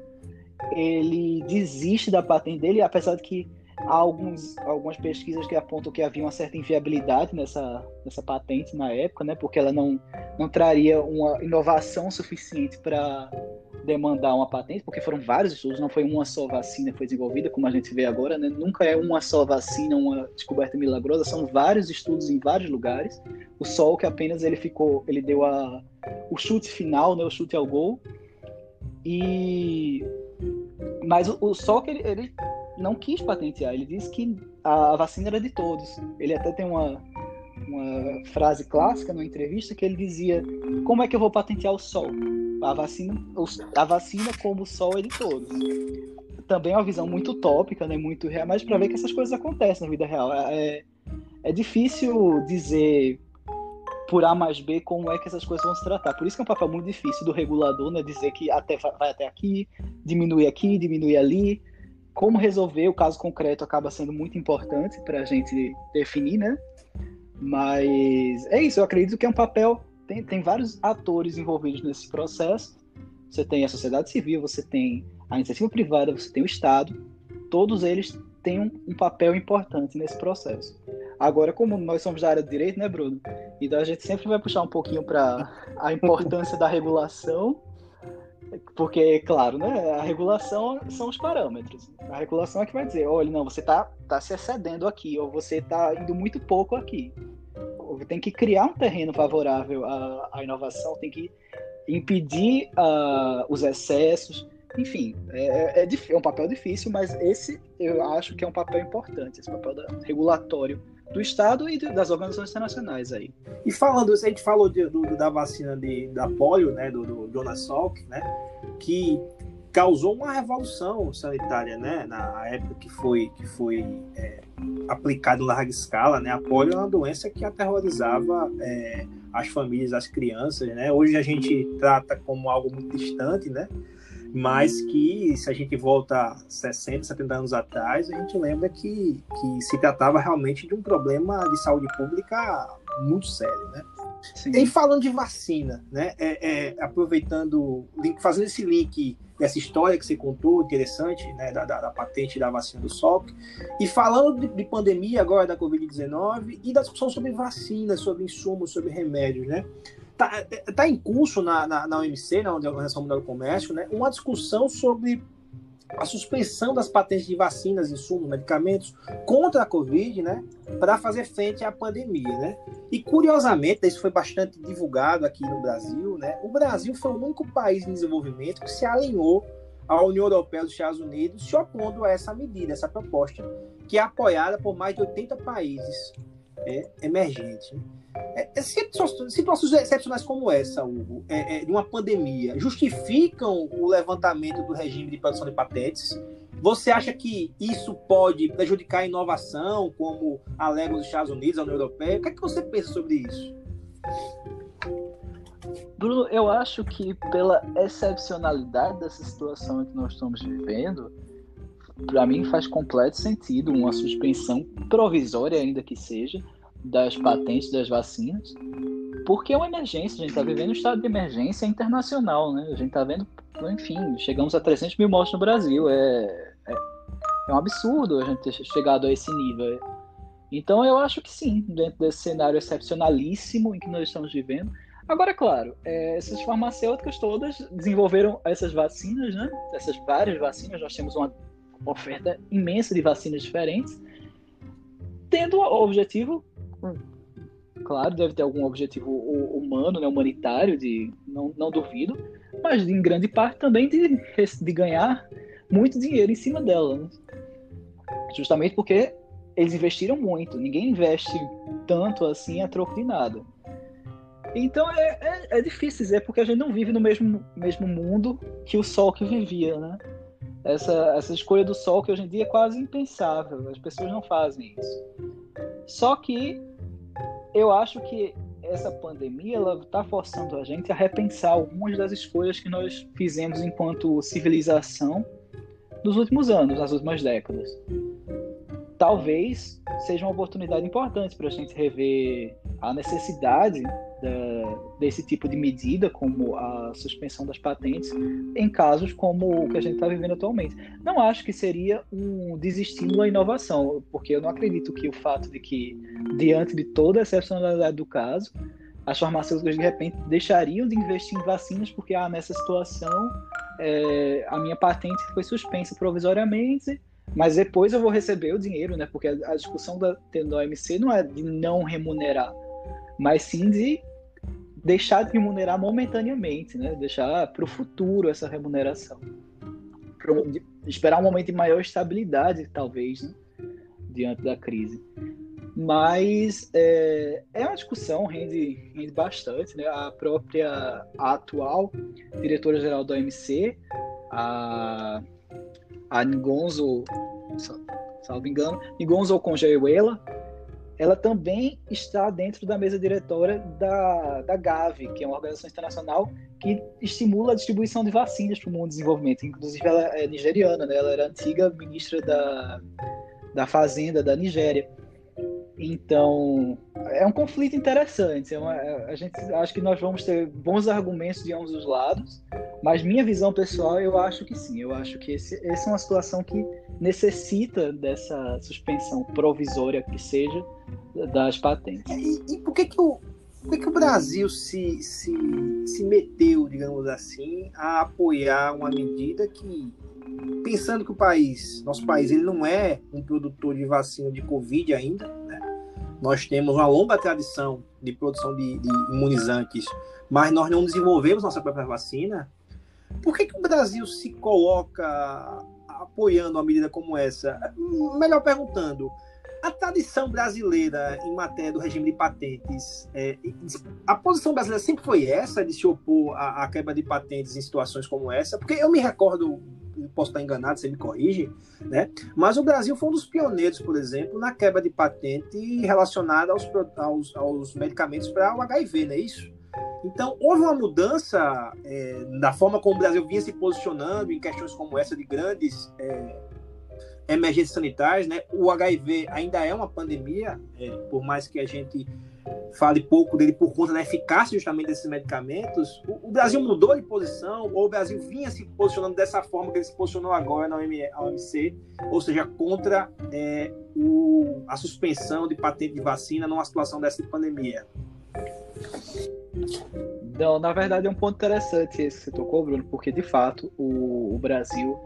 ele desiste da patente dele, apesar de que há alguns, algumas pesquisas que apontam que havia uma certa inviabilidade nessa, nessa patente na época, né? Porque ela não, não traria uma inovação suficiente para demandar uma patente, porque foram vários estudos, não foi uma só vacina que foi desenvolvida, como a gente vê agora, né? Nunca é uma só vacina, uma descoberta milagrosa, são vários estudos em vários lugares. O Sol que apenas ele ficou, ele deu a, o chute final, né? O chute ao gol. E mas o, o Sol que ele, ele não quis patentear, ele disse que a, vacina era de todos. Ele até tem uma uma frase clássica numa entrevista que ele dizia: Como é que eu vou patentear o sol? A vacina, a vacina como o sol é de todos. Também é uma visão muito utópica, né? muito real, mas para ver que essas coisas acontecem na vida real. É, é difícil dizer por A mais B como é que essas coisas vão se tratar. Por isso que é um papel muito difícil do regulador, né? Dizer que até vai até aqui, diminui aqui, diminui ali. Como resolver o caso concreto acaba sendo muito importante para a gente definir, né? Mas é isso, eu acredito que é um papel. Tem, tem vários atores envolvidos nesse processo. Você tem a sociedade civil, você tem a iniciativa privada, você tem o Estado. Todos eles têm um, um papel importante nesse processo. Agora, como nós somos da área de direito, né, Bruno? Então a gente sempre vai puxar um pouquinho para a importância da regulação porque, claro, né, a regulação são os parâmetros. A regulação é que vai dizer, olha, não, você está tá se excedendo aqui, ou você está indo muito pouco aqui. Tem que criar um terreno favorável à, à inovação, tem que impedir uh, os excessos. Enfim, é, é, é, um papel difícil, mas esse eu acho que é um papel importante, esse papel da, regulatório do Estado e das organizações internacionais aí. E falando, a gente falou de, do, da vacina de, da polio, né, do, do Jonas Salk, né, que causou uma revolução sanitária, né, na época que foi que foi é, aplicado em larga escala, né, a polio é uma doença que aterrorizava é, as famílias, as crianças, né, hoje a gente trata como algo muito distante, né, mas que se a gente volta 60, 70 anos atrás, a gente lembra que, que se tratava realmente de um problema de saúde pública muito sério, né? Sim. E falando de vacina, né? É, é, aproveitando, fazendo esse link dessa história que você contou, interessante, né? Da, da, da patente da vacina do SOP, e falando de, de pandemia agora da Covid-19 e da discussão sobre vacinas, sobre insumos, sobre remédios, né? Está tá em curso na, na, na OMC, na Organização Mundial do Comércio, né, uma discussão sobre a suspensão das patentes de vacinas, insumos, medicamentos contra a Covid, né, para fazer frente à pandemia, né? E curiosamente, isso foi bastante divulgado aqui no Brasil, né? O Brasil foi o único país em desenvolvimento que se alinhou à União Europeia dos Estados Unidos, se opondo a essa medida, essa proposta, que é apoiada por mais de 80 países é, emergentes. Né? É, é situações excepcionais como essa, Hugo, é, é, de uma pandemia, justificam o levantamento do regime de produção de patentes? Você acha que isso pode prejudicar a inovação, como alegam os Estados Unidos, a União Europeia? O que é que você pensa sobre isso? Bruno, eu acho que pela excepcionalidade dessa situação que nós estamos vivendo, para mim faz completo sentido uma suspensão provisória, ainda que seja, das patentes das vacinas, porque é uma emergência, a gente está vivendo um estado de emergência internacional, né? A gente está vendo, enfim, chegamos a 300 mil mortes no Brasil, é, é, é um absurdo a gente ter chegado a esse nível. Então eu acho que sim, dentro desse cenário excepcionalíssimo em que nós estamos vivendo. Agora, é claro, é, essas farmacêuticas todas desenvolveram essas vacinas, né? Essas várias vacinas, nós temos uma oferta imensa de vacinas diferentes, tendo o objetivo Claro, deve ter algum objetivo humano, né, humanitário, de não, não duvido, mas em grande parte também de, de ganhar muito dinheiro em cima dela. Né? Justamente porque eles investiram muito. Ninguém investe tanto assim a troco de nada. Então é, é, é, difícil dizer, porque a gente não vive no mesmo, mesmo mundo que o Sol que vivia, né? Essa, essa escolha do Sol que hoje em dia é quase impensável, as pessoas não fazem isso. Só que eu acho que essa pandemia ela está forçando a gente a repensar algumas das escolhas que nós fizemos enquanto civilização nos últimos anos, nas últimas décadas. Talvez seja uma oportunidade importante para a gente rever a necessidade desse tipo de medida, como a suspensão das patentes, em casos como o que a gente está vivendo atualmente. Não acho que seria um desestímulo à inovação, porque eu não acredito que o fato de que, diante de toda a excepcionalidade do caso, as farmacêuticas de repente deixariam de investir em vacinas porque ah, nessa situação é, a minha patente foi suspensa provisoriamente, mas depois eu vou receber o dinheiro, né? Porque a discussão da, da OMC não é de não remunerar, mas sim de deixar de remunerar momentaneamente, né? deixar para o futuro essa remuneração. Pro, esperar um momento de maior estabilidade, talvez, né? diante da crise. Mas é, é uma discussão, rende, rende bastante. Né? A própria a atual diretora-geral da OMC, a, a Ngonzo, salvo engano, Ngonzo Conjeuela, ela também está dentro da mesa diretora da, da Gavi, que é uma organização internacional que estimula a distribuição de vacinas para o mundo do desenvolvimento. Inclusive, ela é nigeriana, né? ela era antiga ministra da, da Fazenda da Nigéria. Então, é um conflito interessante. É uma, é, a gente acho que nós vamos ter bons argumentos de ambos os lados, mas minha visão pessoal, eu acho que sim. Eu acho que esse, essa é uma situação que necessita dessa suspensão provisória que seja das patentes. E, e por que que o por que, que o Brasil se, se, se meteu, digamos assim, a apoiar uma medida que pensando que o país, nosso país, ele não é um produtor de vacina de Covid ainda, né? Nós temos uma longa tradição de produção de, de, imunizantes, mas nós não desenvolvemos nossa própria vacina. Por que, que o Brasil se coloca apoiando uma medida como essa? Melhor perguntando, a tradição brasileira em matéria do regime de patentes, é, a posição brasileira sempre foi essa, de se opor à, à quebra de patentes em situações como essa? Porque eu me recordo posso estar enganado, você me corrige, né? Mas o Brasil foi um dos pioneiros, por exemplo, na quebra de patente relacionada aos, aos, aos medicamentos para o HIV, não é isso? Então, houve uma mudança é, na forma como o Brasil vinha se posicionando em questões como essa de grandes é, emergências sanitárias, né? O HIV ainda é uma pandemia, é, por mais que a gente fale pouco dele por conta da eficácia justamente desses medicamentos, o, o, Brasil mudou de posição, ou o Brasil vinha se posicionando dessa forma que ele se posicionou agora na OMC, ou seja, contra é, o, a suspensão de patente de vacina numa situação dessa pandemia. Não, na verdade é um ponto interessante esse que você tocou, Bruno, porque de fato o, o Brasil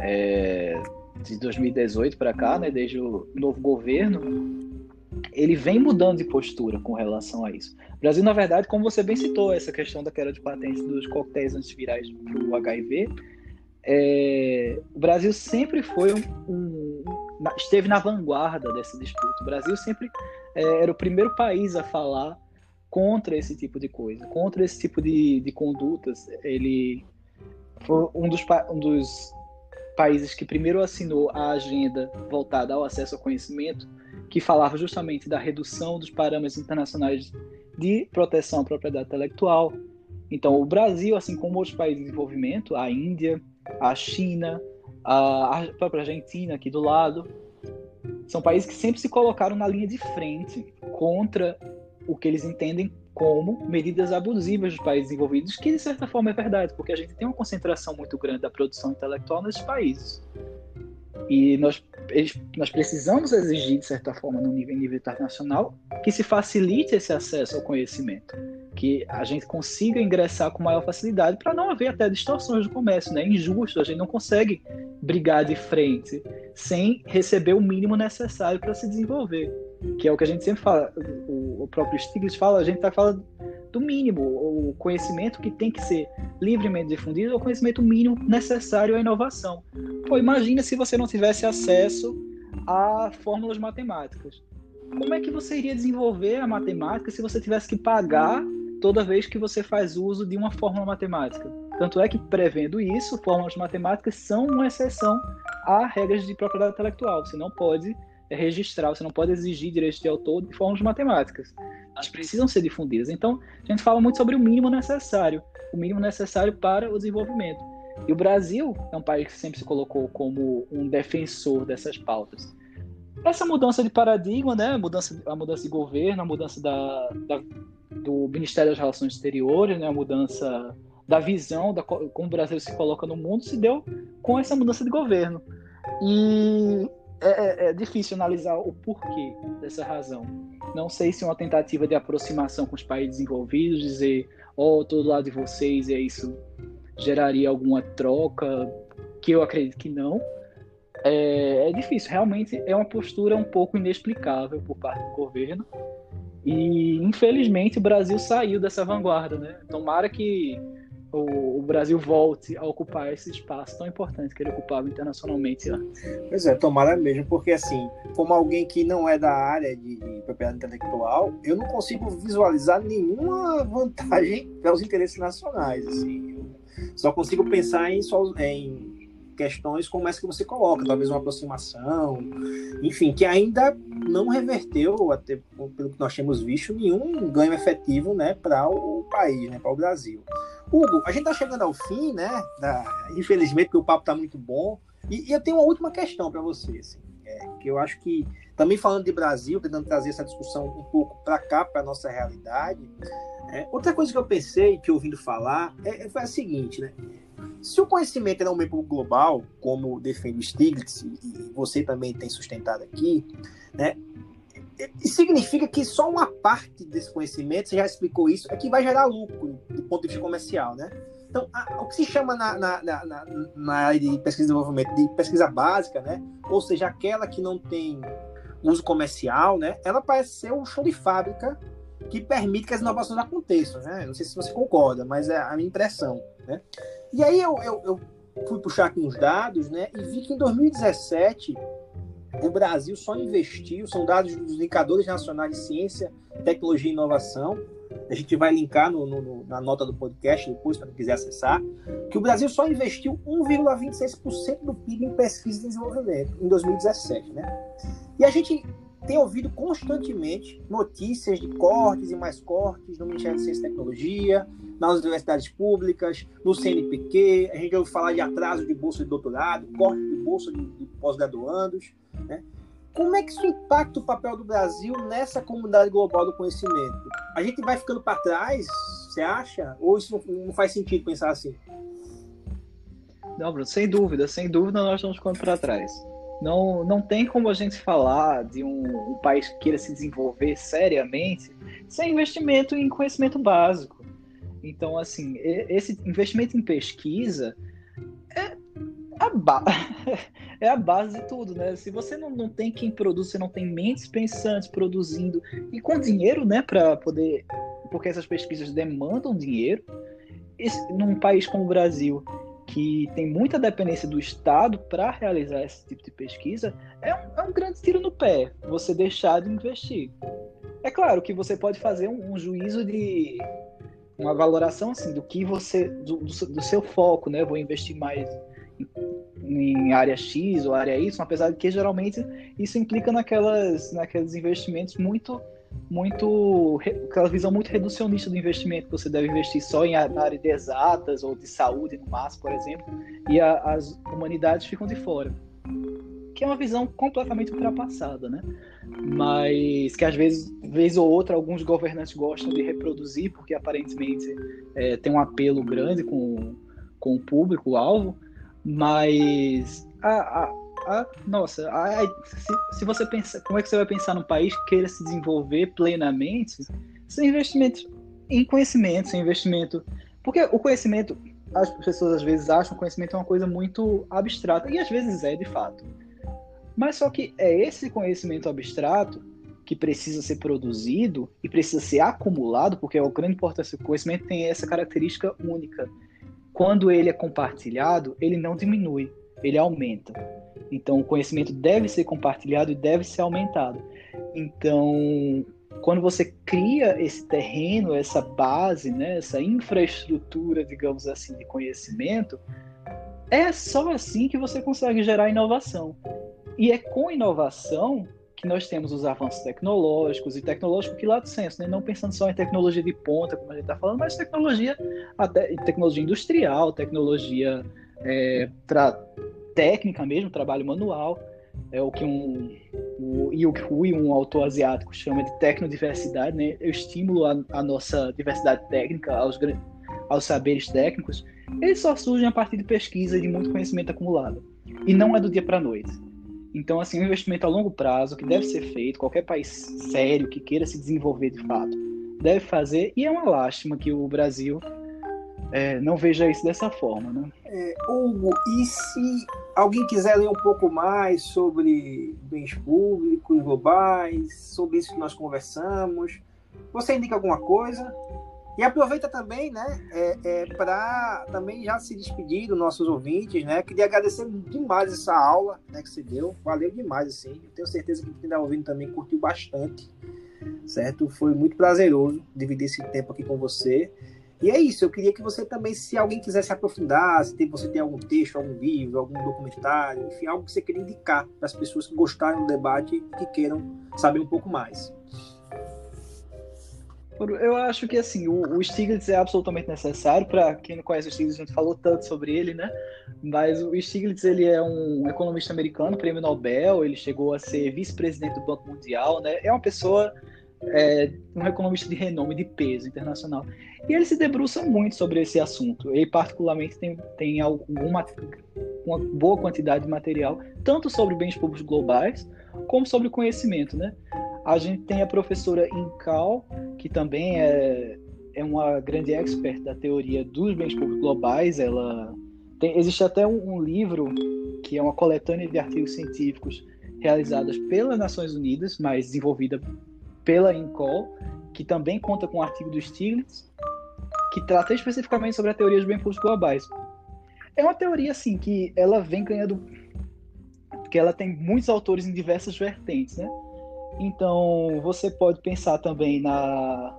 é, de 2018 para cá, né, desde o novo governo, ele vem mudando de postura com relação a isso. O Brasil, na verdade, como você bem citou, essa questão da queda de patente dos coquetéis antivirais para o HIV, é, o Brasil sempre foi um, um, esteve na vanguarda dessa disputa. O Brasil sempre é, era o primeiro país a falar contra esse tipo de coisa, contra esse tipo de, de condutas. Ele foi um dos, um dos países que primeiro assinou a agenda voltada ao acesso ao conhecimento que falava justamente da redução dos parâmetros internacionais de proteção à propriedade intelectual. Então, o Brasil, assim como outros países em desenvolvimento, a Índia, a China, a própria Argentina aqui do lado, são países que sempre se colocaram na linha de frente contra o que eles entendem como medidas abusivas dos países desenvolvidos, que de certa forma é verdade, porque a gente tem uma concentração muito grande da produção intelectual nesses países. E nós, nós precisamos exigir, de certa forma, no nível, nível internacional, que se facilite esse acesso ao conhecimento, que a gente consiga ingressar com maior facilidade para não haver até distorções do comércio, né? É injusto, a gente não consegue brigar de frente sem receber o mínimo necessário para se desenvolver, que é o que a gente sempre fala, o, o próprio Stiglitz fala, a gente está falando do mínimo, o conhecimento que tem que ser livremente difundido é o conhecimento mínimo necessário à inovação. Pô, imagina se você não tivesse acesso a fórmulas matemáticas. Como é que você iria desenvolver a matemática se você tivesse que pagar toda vez que você faz uso de uma fórmula matemática? Tanto é que, prevendo isso, fórmulas matemáticas são uma exceção a regras de propriedade intelectual. Você não pode registrar, você não pode exigir direitos de autor de fórmulas matemáticas. Elas precisam ser difundidas. Então, a gente fala muito sobre o mínimo necessário, o mínimo necessário para o desenvolvimento. E o Brasil é um país que sempre se colocou como um defensor dessas pautas. Essa mudança de paradigma, né, a mudança, a mudança de governo, a mudança da, da, do Ministério das Relações Exteriores, né, a mudança da visão da como o Brasil se coloca no mundo, se deu com essa mudança de governo. E é, é, é difícil analisar o porquê dessa razão. Não sei se é uma tentativa de aproximação com os países desenvolvidos, dizer, ó, oh, todo lado de vocês, e isso geraria alguma troca, que eu acredito que não. É, é, difícil, realmente é uma postura um pouco inexplicável por parte do governo. E infelizmente o Brasil saiu dessa vanguarda, né? Tomara que o, o, Brasil volte a ocupar esse espaço tão importante que ele ocupava internacionalmente antes. Pois é, tomara mesmo, porque assim, como alguém que não é da área de, de propriedade intelectual, eu não consigo visualizar nenhuma vantagem para os interesses nacionais. Assim, só consigo pensar em, em questões como essa que você coloca, talvez uma aproximação, enfim, que ainda não reverteu, até pelo que nós temos visto, nenhum ganho efetivo né, para o país, né, para o Brasil. Hugo, a gente está chegando ao fim, né? Da, infelizmente, porque o papo está muito bom. E, e, eu tenho uma última questão para você, assim, é, que eu acho que, também falando de Brasil, tentando trazer essa discussão um pouco para cá, para a nossa realidade, é, outra coisa que eu pensei, que ouvindo falar, é, foi a seguinte, né? Se o conhecimento é um meio global, como defende o Stiglitz, e você também tem sustentado aqui, né? significa que só uma parte desse conhecimento, você já explicou isso, é que vai gerar lucro do ponto de vista comercial, né? Então, a, o que se chama na, na, na, na, área de pesquisa e desenvolvimento de pesquisa básica, né? Ou seja, aquela que não tem uso comercial, né? Ela parece ser um chão de fábrica que permite que as inovações aconteçam, né? Não sei se você concorda, mas é a minha impressão, né? E aí eu, eu, eu fui puxar aqui uns dados, né? E vi que em 2017 o Brasil só investiu, são dados dos indicadores nacionais de ciência, tecnologia e inovação. A gente vai linkar no, no, na nota do podcast depois, para quem quiser acessar, que o Brasil só investiu 1,26% do PIB em pesquisa e desenvolvimento em 2017. Né? E a gente tem ouvido constantemente notícias de cortes e mais cortes no Ministério de Ciência e Tecnologia, nas universidades públicas, no CNPq, a gente ouve falar de atraso de bolsa de doutorado, corte de bolsa de, de pós-graduandos. Né? Como é que isso impacta o papel do Brasil nessa comunidade global do conhecimento? A gente vai ficando para trás, você acha? Ou isso não, não, faz sentido pensar assim? Não, Bruno, sem dúvida, sem dúvida nós estamos ficando para trás. Não, não tem como a gente falar de um, um país que queira se desenvolver seriamente sem investimento em conhecimento básico. Então, assim, esse investimento em pesquisa é a, ba... é a base de tudo, né? Se você não, não tem quem produz, você não tem mentes pensantes produzindo e com dinheiro, né, para poder. Porque essas pesquisas demandam dinheiro. Esse, num país como o Brasil, que tem muita dependência do Estado para realizar esse tipo de pesquisa, é um, é um, grande tiro no pé você deixar de investir. É claro que você pode fazer um, um juízo de uma valoração assim do que você do, do, seu foco, né? Vou investir mais em área X ou área Y, apesar de que geralmente isso implica naquelas, naqueles investimentos muito, muito, aquela visão muito reducionista do investimento, que você deve investir só em, na área de exatas ou de saúde, no máximo, por exemplo, e a, as humanidades ficam de fora. Que é uma visão completamente ultrapassada, né? Mas que às vezes, vez ou outra, alguns governantes gostam de reproduzir, porque aparentemente é, tem um apelo grande com, com o público-alvo, mas a, a, nossa, se, se, você pensa, como é que você vai pensar num país que queira se desenvolver plenamente sem investimento em conhecimento, sem investimento, porque o conhecimento, as pessoas às vezes acham que conhecimento é uma coisa muito abstrata e às vezes é de fato. Mas só que é esse conhecimento abstrato que precisa ser produzido e precisa ser acumulado, porque é o grande importância. O conhecimento tem essa característica única quando ele é compartilhado, ele não diminui, ele aumenta. Então, o conhecimento deve ser compartilhado e deve ser aumentado. Então, quando você cria esse terreno, essa base, né, essa infraestrutura, digamos assim, de conhecimento, é só assim que você consegue gerar inovação. E é com inovação que nós temos os avanços tecnológicos e tecnológico que lado senso, né? não pensando só em tecnologia de ponta, como a gente está falando, mas tecnologia até tecnologia industrial, tecnologia é, técnica mesmo, trabalho manual, é o que um o Yuk Hui, um autor asiático, chama de tecnodiversidade, né? Eu estimulo a, a nossa diversidade técnica aos, aos saberes técnicos. Eles só surgem a partir de pesquisa e de muito conhecimento acumulado. E não é do dia para a noite. Então, assim, um investimento a longo prazo que deve ser feito, qualquer país sério que queira se desenvolver de fato deve fazer, e é uma lástima que o Brasil é, não veja isso dessa forma. Né? É, Hugo, e se alguém quiser ler um pouco mais sobre bens públicos globais, sobre isso que nós conversamos, você indica alguma coisa? E aproveita também, né, é, é para também já se despedir dos nossos ouvintes, né? Queria agradecer demais essa aula né, que você deu. Valeu demais, assim. Eu tenho certeza que quem está ouvindo também curtiu bastante, certo? Foi muito prazeroso dividir esse tempo aqui com você. E é isso, eu queria que você também, se alguém quiser se aprofundar, se você tem algum texto, algum livro, algum documentário, enfim, algo que você queira indicar para as pessoas que gostaram do debate e que queiram saber um pouco mais. Eu acho que assim, o, o Stiglitz é absolutamente necessário para quem não conhece o Stiglitz, a gente falou tanto sobre ele, né? Mas o Stiglitz ele é um economista americano, prêmio Nobel, ele chegou a ser vice-presidente do Banco Mundial, né? É uma pessoa é, um economista de renome, de peso internacional. E ele se debruça muito sobre esse assunto. Ele, particularmente, tem, tem alguma, uma boa quantidade de material, tanto sobre bens públicos globais, como sobre conhecimento, né? A gente tem a professora Incal, que também é, é uma grande expert da teoria dos bens públicos globais. Ela tem, existe até um, um livro que é uma coletânea de artigos científicos realizadas pelas Nações Unidas, mas desenvolvida pela Incol, que também conta com um artigo do Stiglitz, que trata especificamente sobre a teoria dos públicos globais. É uma teoria assim que ela vem ganhando que ela tem muitos autores em diversas vertentes, né? Então, você pode pensar também na,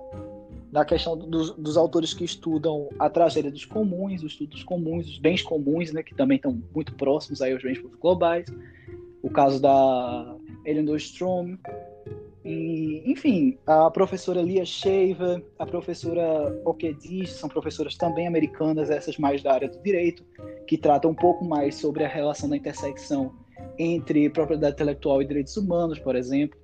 na questão dos, dos autores que estudam a tragédia dos comuns, os estudos comuns, os bens comuns, né, que também estão muito próximos aí aos bens globais. O caso da Eleanor Strom. E, enfim, a professora Lia Sheva, a professora Okedish, são professoras também americanas, essas mais da área do direito, que tratam um pouco mais sobre a relação da intersecção entre propriedade intelectual e direitos humanos, por exemplo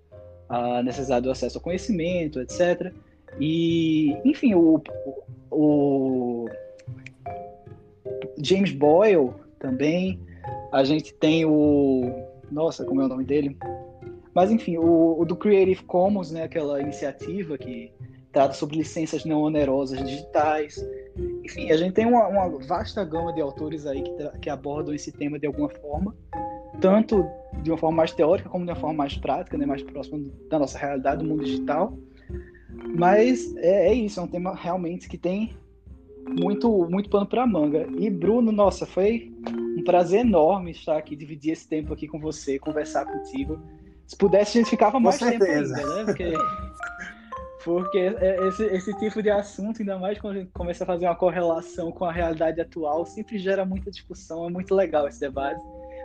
a necessidade do acesso ao conhecimento, etc. E, enfim, o, o, James Boyle também. A gente tem o. Nossa, como é o nome dele? Mas, enfim, o, o do Creative Commons, né, aquela iniciativa que trata sobre licenças não onerosas digitais. Enfim, a gente tem uma, uma vasta gama de autores aí que, que abordam esse tema de alguma forma tanto de uma forma mais teórica como de uma forma mais prática, né, mais próxima da nossa realidade, do mundo digital. Mas é, é isso, é um tema realmente que tem muito, muito pano para manga. E Bruno, nossa, foi um prazer enorme estar aqui, dividir esse tempo aqui com você, conversar contigo. Se pudesse, a gente ficava mais tempo ainda, né? Porque, porque é, esse, esse tipo de assunto, ainda mais quando a gente começa a fazer uma correlação com a realidade atual, sempre gera muita discussão, é muito legal esse debate.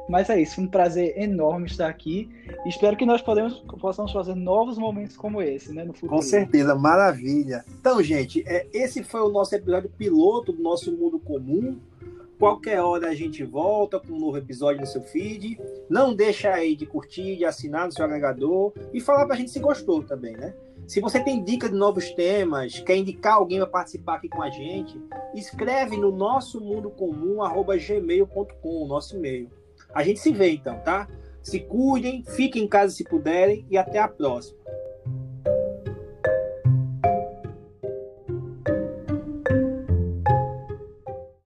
Mas é isso, foi um prazer enorme estar aqui. Espero que nós podemos, possamos fazer novos momentos como esse, né, no futuro. Com certeza, maravilha. Então, gente, é, esse foi o nosso episódio piloto do nosso mundo comum. Qualquer hora a gente volta com um novo episódio no seu feed. Não deixa aí de curtir, de assinar no seu agregador e falar pra gente se gostou também, né? Se você tem dica de novos temas, quer indicar alguém para participar aqui com a gente, escreve no nosso mundo comum gmail.com, nosso e-mail. A gente se vê então, tá? Se cuidem, fiquem em casa se puderem e até a próxima.